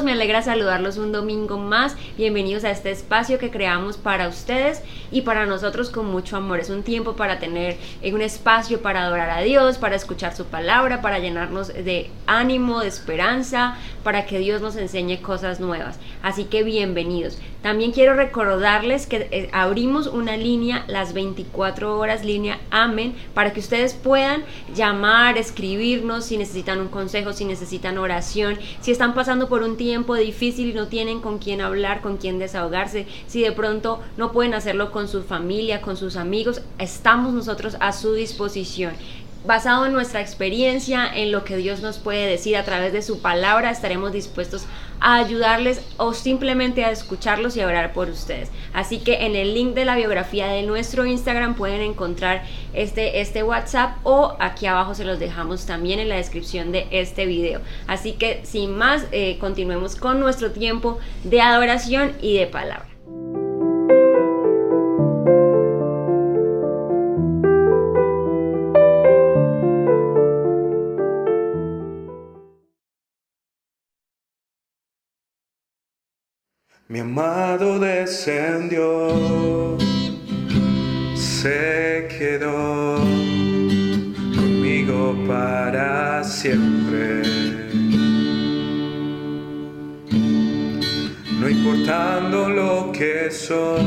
me alegra saludarlos un domingo más. Bienvenidos a este espacio que creamos para ustedes y para nosotros con mucho amor. Es un tiempo para tener un espacio para adorar a Dios, para escuchar su palabra, para llenarnos de ánimo, de esperanza, para que Dios nos enseñe cosas nuevas. Así que bienvenidos. También quiero recordarles que eh, abrimos una línea las 24 horas, línea Amén, para que ustedes puedan llamar, escribirnos si necesitan un consejo, si necesitan oración, si están pasando por un tiempo difícil y no tienen con quién hablar, con quién desahogarse, si de pronto no pueden hacerlo con su familia, con sus amigos, estamos nosotros a su disposición basado en nuestra experiencia, en lo que Dios nos puede decir a través de su palabra, estaremos dispuestos a ayudarles o simplemente a escucharlos y a orar por ustedes. Así que en el link de la biografía de nuestro Instagram pueden encontrar este, este WhatsApp o aquí abajo se los dejamos también en la descripción de este video. Así que sin más, eh, continuemos con nuestro tiempo de adoración y de palabra. Mi amado descendió, se quedó conmigo para siempre. No importando lo que soy,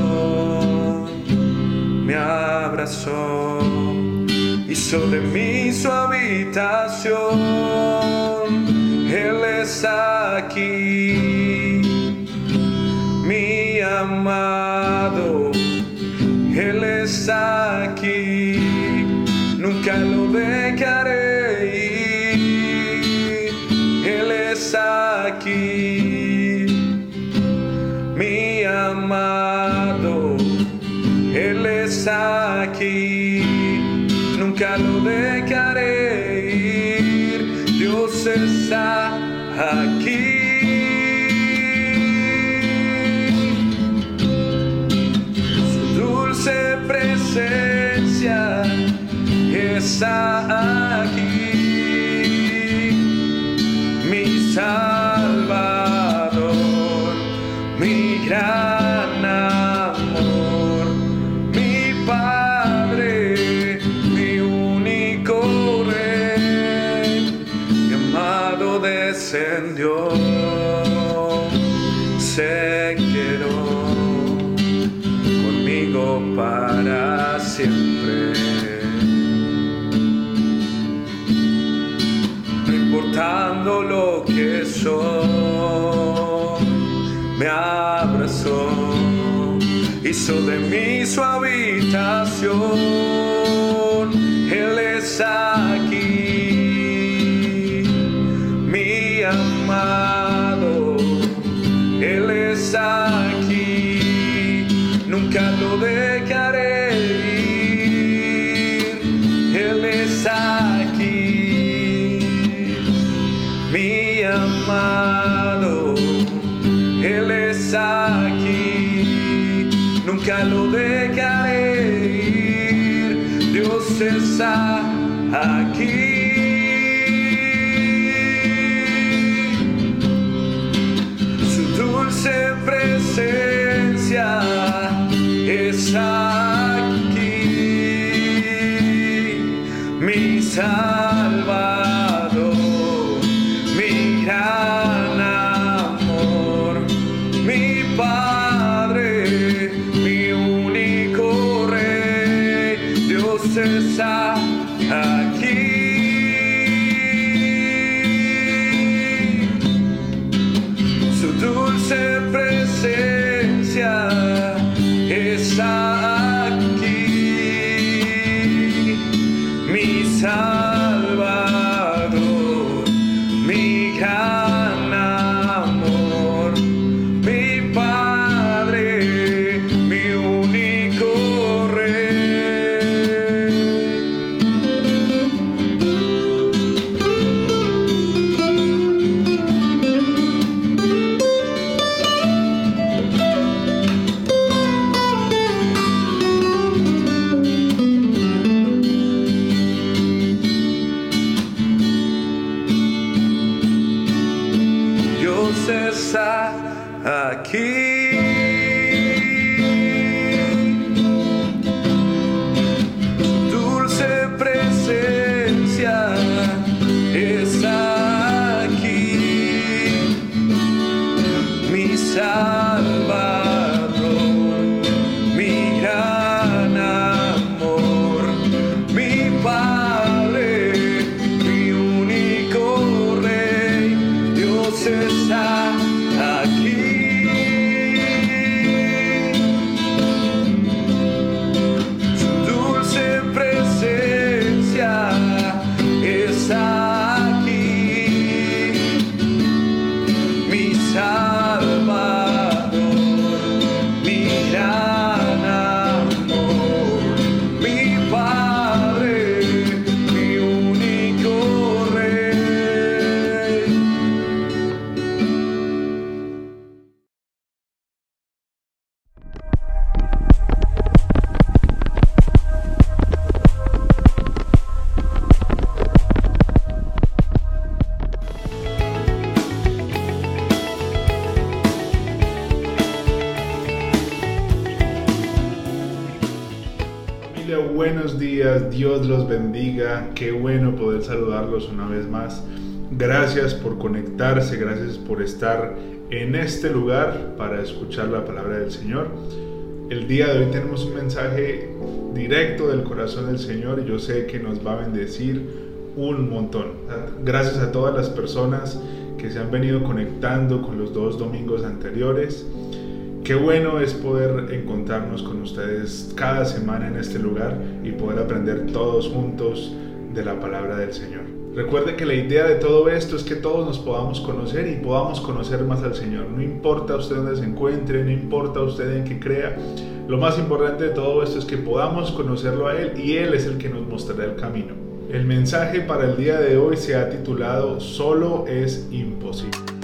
me abrazó, hizo de mí su habitación. Él es aquí amado, Él está aquí, nunca lo dejaré ir, Él está aquí, mi amado, Él está aquí, nunca lo dejaré aquí, mi Salvador, mi gran amor, mi Padre, mi único Rey, mi amado descendió, se quedó conmigo para siempre. De mí su habitación. Él es aquí, mi amado, Él es aquí, nunca lo dejaré. aquí, mi amado, Él es aquí, nunca lo dejaré ir, Dios está aquí. Dios está Los bendiga, qué bueno poder saludarlos una vez más. Gracias por conectarse, gracias por estar en este lugar para escuchar la palabra del Señor. El día de hoy tenemos un mensaje directo del corazón del Señor y yo sé que nos va a bendecir un montón. Gracias a todas las personas que se han venido conectando con los dos domingos anteriores. Qué bueno es poder encontrarnos con ustedes cada semana en este lugar y poder aprender todos juntos de la palabra del Señor. Recuerde que la idea de todo esto es que todos nos podamos conocer y podamos conocer más al Señor. No importa usted dónde se encuentre, no importa usted en qué crea. Lo más importante de todo esto es que podamos conocerlo a Él y Él es el que nos mostrará el camino. El mensaje para el día de hoy se ha titulado Solo es imposible.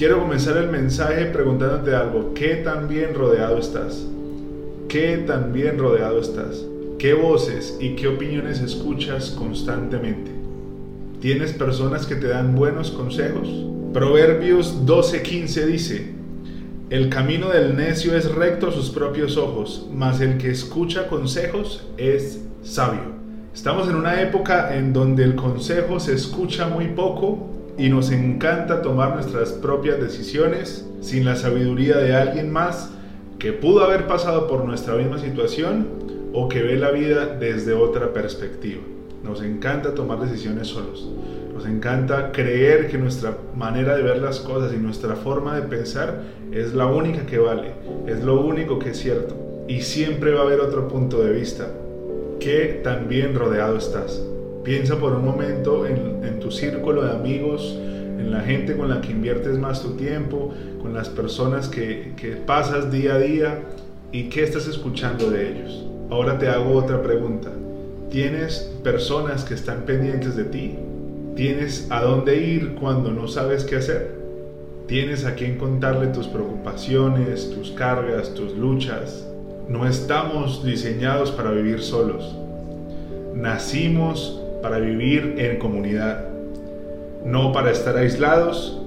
Quiero comenzar el mensaje preguntándote algo. ¿Qué tan bien rodeado estás? ¿Qué tan bien rodeado estás? ¿Qué voces y qué opiniones escuchas constantemente? ¿Tienes personas que te dan buenos consejos? Proverbios 12:15 dice, El camino del necio es recto a sus propios ojos, mas el que escucha consejos es sabio. Estamos en una época en donde el consejo se escucha muy poco y nos encanta tomar nuestras propias decisiones sin la sabiduría de alguien más que pudo haber pasado por nuestra misma situación o que ve la vida desde otra perspectiva. Nos encanta tomar decisiones solos. Nos encanta creer que nuestra manera de ver las cosas y nuestra forma de pensar es la única que vale, es lo único que es cierto. Y siempre va a haber otro punto de vista. que también rodeado estás? Piensa por un momento en, tu círculo de amigos, en la gente con la que inviertes más tu tiempo, con las personas que, que pasas día a día y qué estás escuchando de ellos. Ahora te hago otra pregunta. ¿Tienes personas que están pendientes de ti? ¿Tienes a dónde ir cuando no sabes qué hacer? ¿Tienes a quién contarle tus preocupaciones, tus cargas, tus luchas? No estamos diseñados para vivir solos. Nacimos para vivir en comunidad, no para estar aislados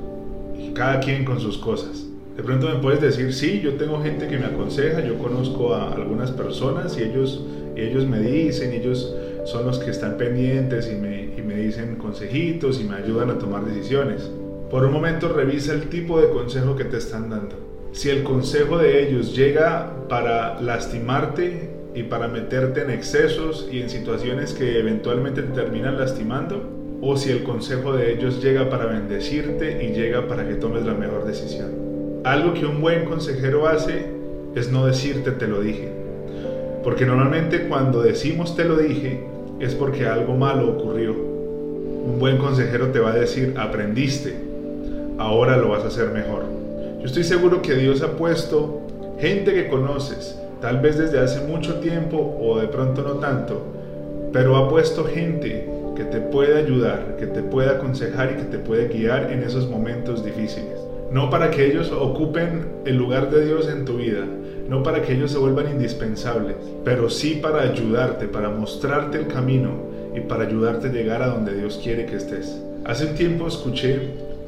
cada quien con sus cosas. De pronto me puedes decir, sí, yo tengo gente que me aconseja, yo conozco a algunas personas y ellos, ellos me dicen, ellos son los que están pendientes y me, y me dicen consejitos y me ayudan a tomar decisiones. Por un momento revisa el tipo de consejo que te están dando. Si el consejo de ellos llega para lastimarte y para meterte en excesos y en situaciones que eventualmente te terminan lastimando, o si el consejo de ellos llega para bendecirte y llega para que tomes la mejor decisión. Algo que un buen consejero hace es no decirte te lo dije, porque normalmente cuando decimos te lo dije es porque algo malo ocurrió. Un buen consejero te va a decir aprendiste, ahora lo vas a hacer mejor. Yo estoy seguro que Dios ha puesto gente que conoces, tal vez desde hace mucho tiempo o de pronto no tanto, pero ha puesto gente que te puede ayudar, que te puede aconsejar y que te puede guiar en esos momentos difíciles. No para que ellos ocupen el lugar de Dios en tu vida, no para que ellos se vuelvan indispensables, pero sí para ayudarte, para mostrarte el camino y para ayudarte a llegar a donde Dios quiere que estés. Hace un tiempo escuché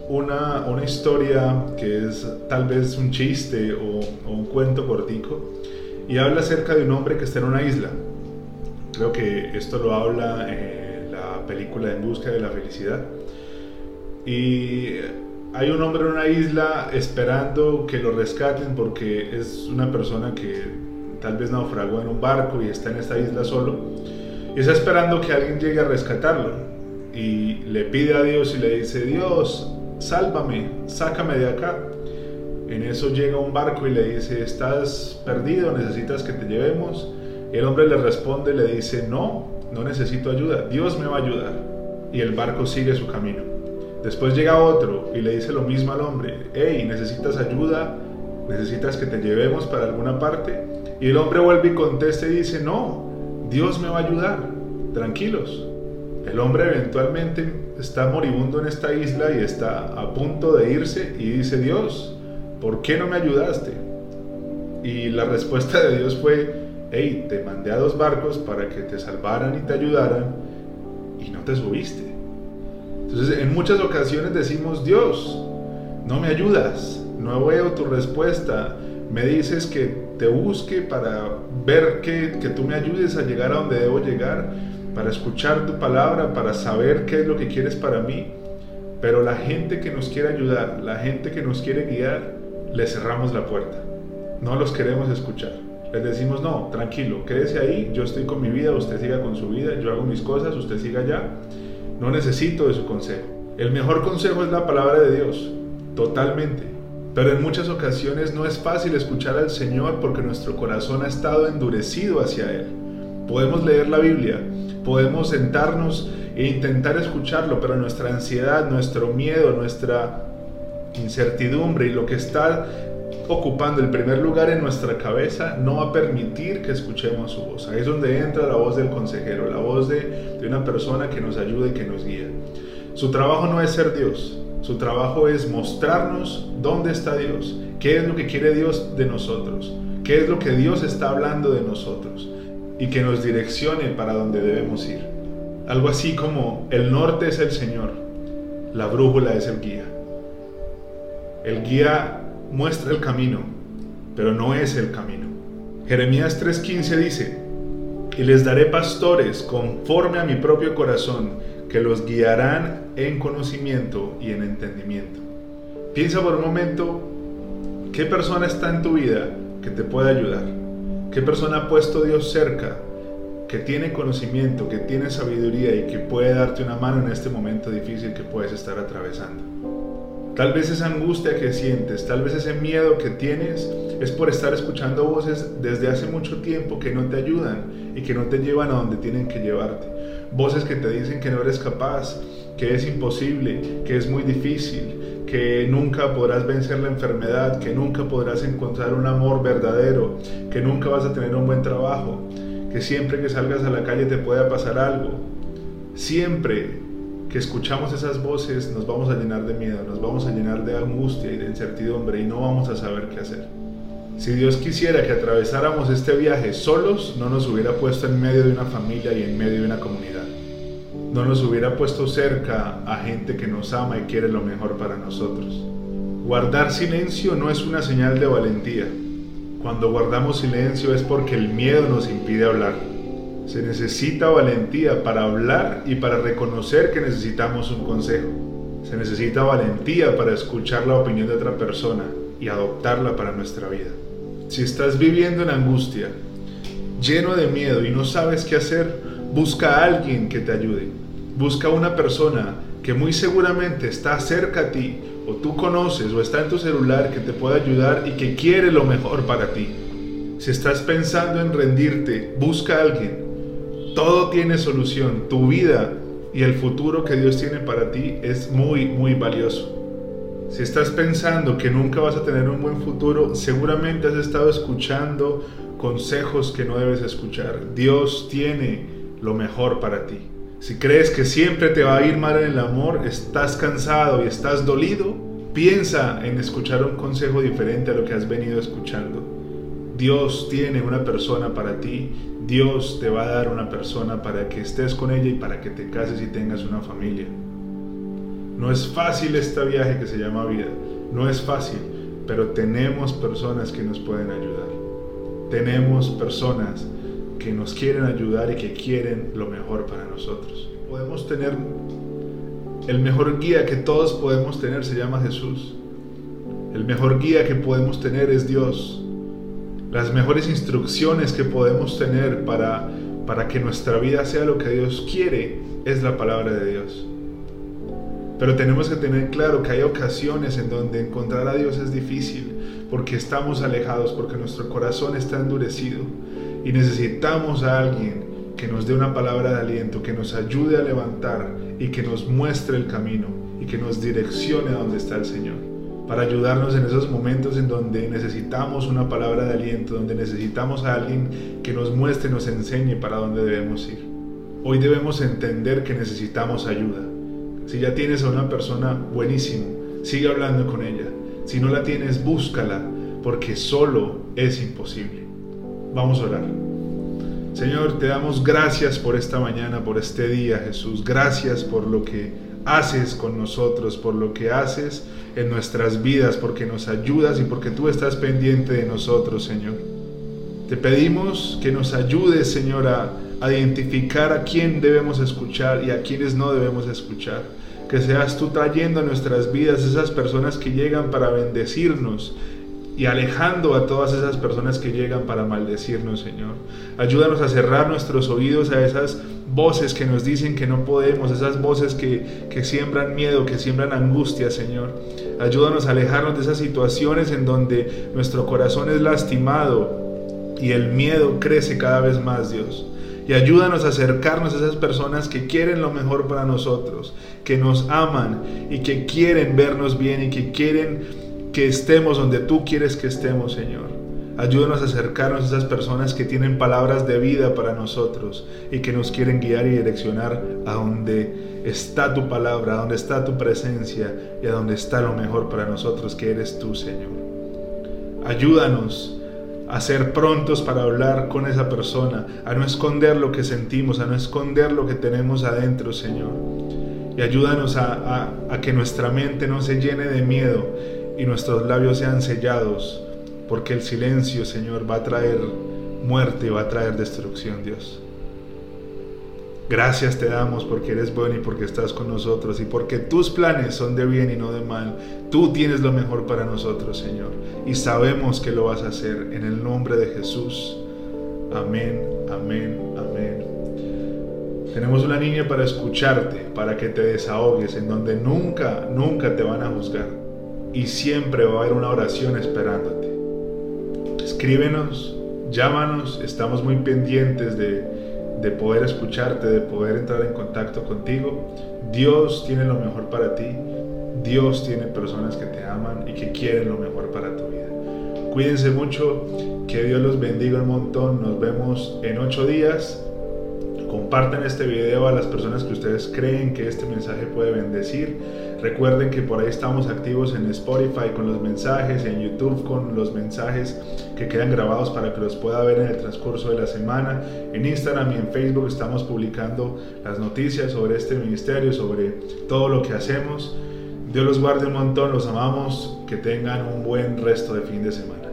una, una historia que es tal vez un chiste o, o un cuento cortico y habla acerca de un hombre que está en una isla. Creo que esto lo habla en la película En Busca de la Felicidad. Y hay un hombre en una isla esperando que lo rescaten porque es una persona que tal vez naufragó en un barco y está en esta isla solo. Y está esperando que alguien llegue a rescatarlo. Y le pide a Dios y le dice, Dios, sálvame, sácame de acá. En eso llega un barco y le dice, estás perdido, necesitas que te llevemos. El hombre le responde, le dice, no, no necesito ayuda, Dios me va a ayudar. Y el barco sigue su camino. Después llega otro y le dice lo mismo al hombre, hey, necesitas ayuda, necesitas que te llevemos para alguna parte. Y el hombre vuelve y contesta y dice, no, Dios me va a ayudar, tranquilos. El hombre eventualmente está moribundo en esta isla y está a punto de irse y dice, Dios, ¿por qué no me ayudaste? Y la respuesta de Dios fue, hey, te mandé a dos barcos para que te salvaran y te ayudaran y no te subiste. Entonces, en muchas ocasiones decimos, Dios, no me ayudas, no veo tu respuesta, me dices que te busque para ver que, que tú me ayudes a llegar a donde debo llegar, para escuchar tu palabra, para saber qué es lo que quieres para mí. Pero la gente que nos quiere ayudar, la gente que nos quiere guiar, le cerramos la puerta. No los queremos escuchar. Les decimos, no, tranquilo, quédese ahí, yo estoy con mi vida, usted siga con su vida, yo hago mis cosas, usted siga allá. No necesito de su consejo. El mejor consejo es la palabra de Dios, totalmente. Pero en muchas ocasiones no es fácil escuchar al Señor porque nuestro corazón ha estado endurecido hacia Él. Podemos leer la Biblia, podemos sentarnos e intentar escucharlo, pero nuestra ansiedad, nuestro miedo, nuestra incertidumbre y lo que está ocupando el primer lugar en nuestra cabeza no va a permitir que escuchemos su voz. Ahí es donde entra la voz del consejero, la voz de, una persona que nos ayuda y que nos guía. Su trabajo no es ser Dios, su trabajo es mostrarnos dónde está Dios, qué es lo que quiere Dios de nosotros, qué es lo que Dios está hablando de nosotros y que nos direccione para donde debemos ir. Algo así como el norte es el Señor, la brújula es el guía. El guía muestra el camino, pero no es el camino. Jeremías 3:15 dice, y les daré pastores conforme a mi propio corazón, que los guiarán en conocimiento y en entendimiento. Piensa por un momento, ¿qué persona está en tu vida que te puede ayudar? ¿Qué persona ha puesto Dios cerca, que tiene conocimiento, que tiene sabiduría y que puede darte una mano en este momento difícil que puedes estar atravesando? Tal vez esa angustia que sientes, tal vez ese miedo que tienes es por estar escuchando voces desde hace mucho tiempo que no te ayudan y que no te llevan a donde tienen que llevarte. Voces que te dicen que no eres capaz, que es imposible, que es muy difícil, que nunca podrás vencer la enfermedad, que nunca podrás encontrar un amor verdadero, que nunca vas a tener un buen trabajo, que siempre que salgas a la calle te pueda pasar algo. Siempre que escuchamos esas voces nos vamos a llenar de miedo, nos vamos a llenar de angustia y de incertidumbre y no vamos a saber qué hacer. Si Dios quisiera que atravesáramos este viaje solos, no nos hubiera puesto en medio de una familia y en medio de una comunidad. No nos hubiera puesto cerca a gente que nos ama y quiere lo mejor para nosotros. Guardar silencio no es una señal de valentía. Cuando guardamos silencio es porque el miedo nos impide hablar. Se necesita valentía para hablar y para reconocer que necesitamos un consejo. Se necesita valentía para escuchar la opinión de otra persona y adoptarla para nuestra vida. Si estás viviendo en angustia, lleno de miedo y no sabes qué hacer, busca a alguien que te ayude. Busca una persona que muy seguramente está cerca a ti o tú conoces o está en tu celular que te pueda ayudar y que quiere lo mejor para ti. Si estás pensando en rendirte, busca a alguien todo tiene solución. Tu vida y el futuro que Dios tiene para ti es muy, muy valioso. Si estás pensando que nunca vas a tener un buen futuro, seguramente has estado escuchando consejos que no debes escuchar. Dios tiene lo mejor para ti. Si crees que siempre te va a ir mal en el amor, estás cansado y estás dolido, piensa en escuchar un consejo diferente a lo que has venido escuchando. Dios tiene una persona para ti, Dios te va a dar una persona para que estés con ella y para que te cases y tengas una familia. No es fácil este viaje que se llama vida, no es fácil, pero tenemos personas que nos pueden ayudar. Tenemos personas que nos quieren ayudar y que quieren lo mejor para nosotros. Podemos tener el mejor guía que todos podemos tener se llama Jesús. El mejor guía que podemos tener es Dios las mejores instrucciones que podemos tener para, para que nuestra vida sea lo que Dios quiere es la palabra de Dios. Pero tenemos que tener claro que hay ocasiones en donde encontrar a Dios es difícil, porque estamos alejados, porque nuestro corazón está endurecido y necesitamos a alguien que nos dé una palabra de aliento, que nos ayude a levantar y que nos muestre el camino y que nos direccione a donde está el Señor para ayudarnos en esos momentos en donde necesitamos una palabra de aliento, donde necesitamos a alguien que nos muestre, nos enseñe para dónde debemos ir. Hoy debemos entender que necesitamos ayuda. Si ya tienes a una persona buenísimo, sigue hablando con ella. Si no la tienes, búscala, porque solo es imposible. Vamos a orar. Señor, te damos gracias por esta mañana, por este día, Jesús. Gracias por lo que haces con nosotros, por lo que haces en nuestras vidas, porque nos ayudas y porque tú estás pendiente de nosotros, Señor. Te pedimos que nos ayudes, Señor, a, identificar a quién debemos escuchar y a quienes no debemos escuchar. Que seas tú trayendo a nuestras vidas esas personas que llegan para bendecirnos y alejando a todas esas personas que llegan para maldecirnos, Señor. Ayúdanos a cerrar nuestros oídos a esas voces que nos dicen que no podemos, esas voces que, que siembran miedo, que siembran angustia, Señor. Ayúdanos a alejarnos de esas situaciones en donde nuestro corazón es lastimado y el miedo crece cada vez más, Dios. Y ayúdanos a acercarnos a esas personas que quieren lo mejor para nosotros, que nos aman y que quieren vernos bien y que quieren que estemos donde tú quieres que estemos, Señor. Ayúdanos a acercarnos a esas personas que tienen palabras de vida para nosotros y que nos quieren guiar y direccionar a donde está tu palabra, a donde está tu presencia y a donde está lo mejor para nosotros, que eres tú, Señor. Ayúdanos a ser prontos para hablar con esa persona, a no esconder lo que sentimos, a no esconder lo que tenemos adentro, Señor. Y ayúdanos a, a que nuestra mente no se llene de miedo y nuestros labios sean sellados, porque el silencio, Señor, va a traer muerte va a traer destrucción, Dios. Gracias te damos porque eres bueno y porque estás con nosotros y porque tus planes son de bien y no de mal. Tú tienes lo mejor para nosotros, Señor, y sabemos que lo vas a hacer en el nombre de Jesús. Amén, amén, amén. Tenemos una niña para escucharte, para que te desahogues, en donde nunca, nunca te van a juzgar y siempre va a haber una oración esperándote. Escríbenos, llámanos, estamos muy pendientes de, poder escucharte, de poder entrar en contacto contigo. Dios tiene lo mejor para ti, Dios tiene personas que te aman y que quieren lo mejor para tu vida. Cuídense mucho, que Dios los bendiga un montón, nos vemos en ocho días. Compartan este video a las personas que ustedes creen que este mensaje puede bendecir. Recuerden que por ahí estamos activos en Spotify con los mensajes, en YouTube con los mensajes que quedan grabados para que los pueda ver en el transcurso de la semana. En Instagram y en Facebook estamos publicando las noticias sobre este ministerio, sobre todo lo que hacemos. Dios los guarde un montón, los amamos, que tengan un buen resto de fin de semana.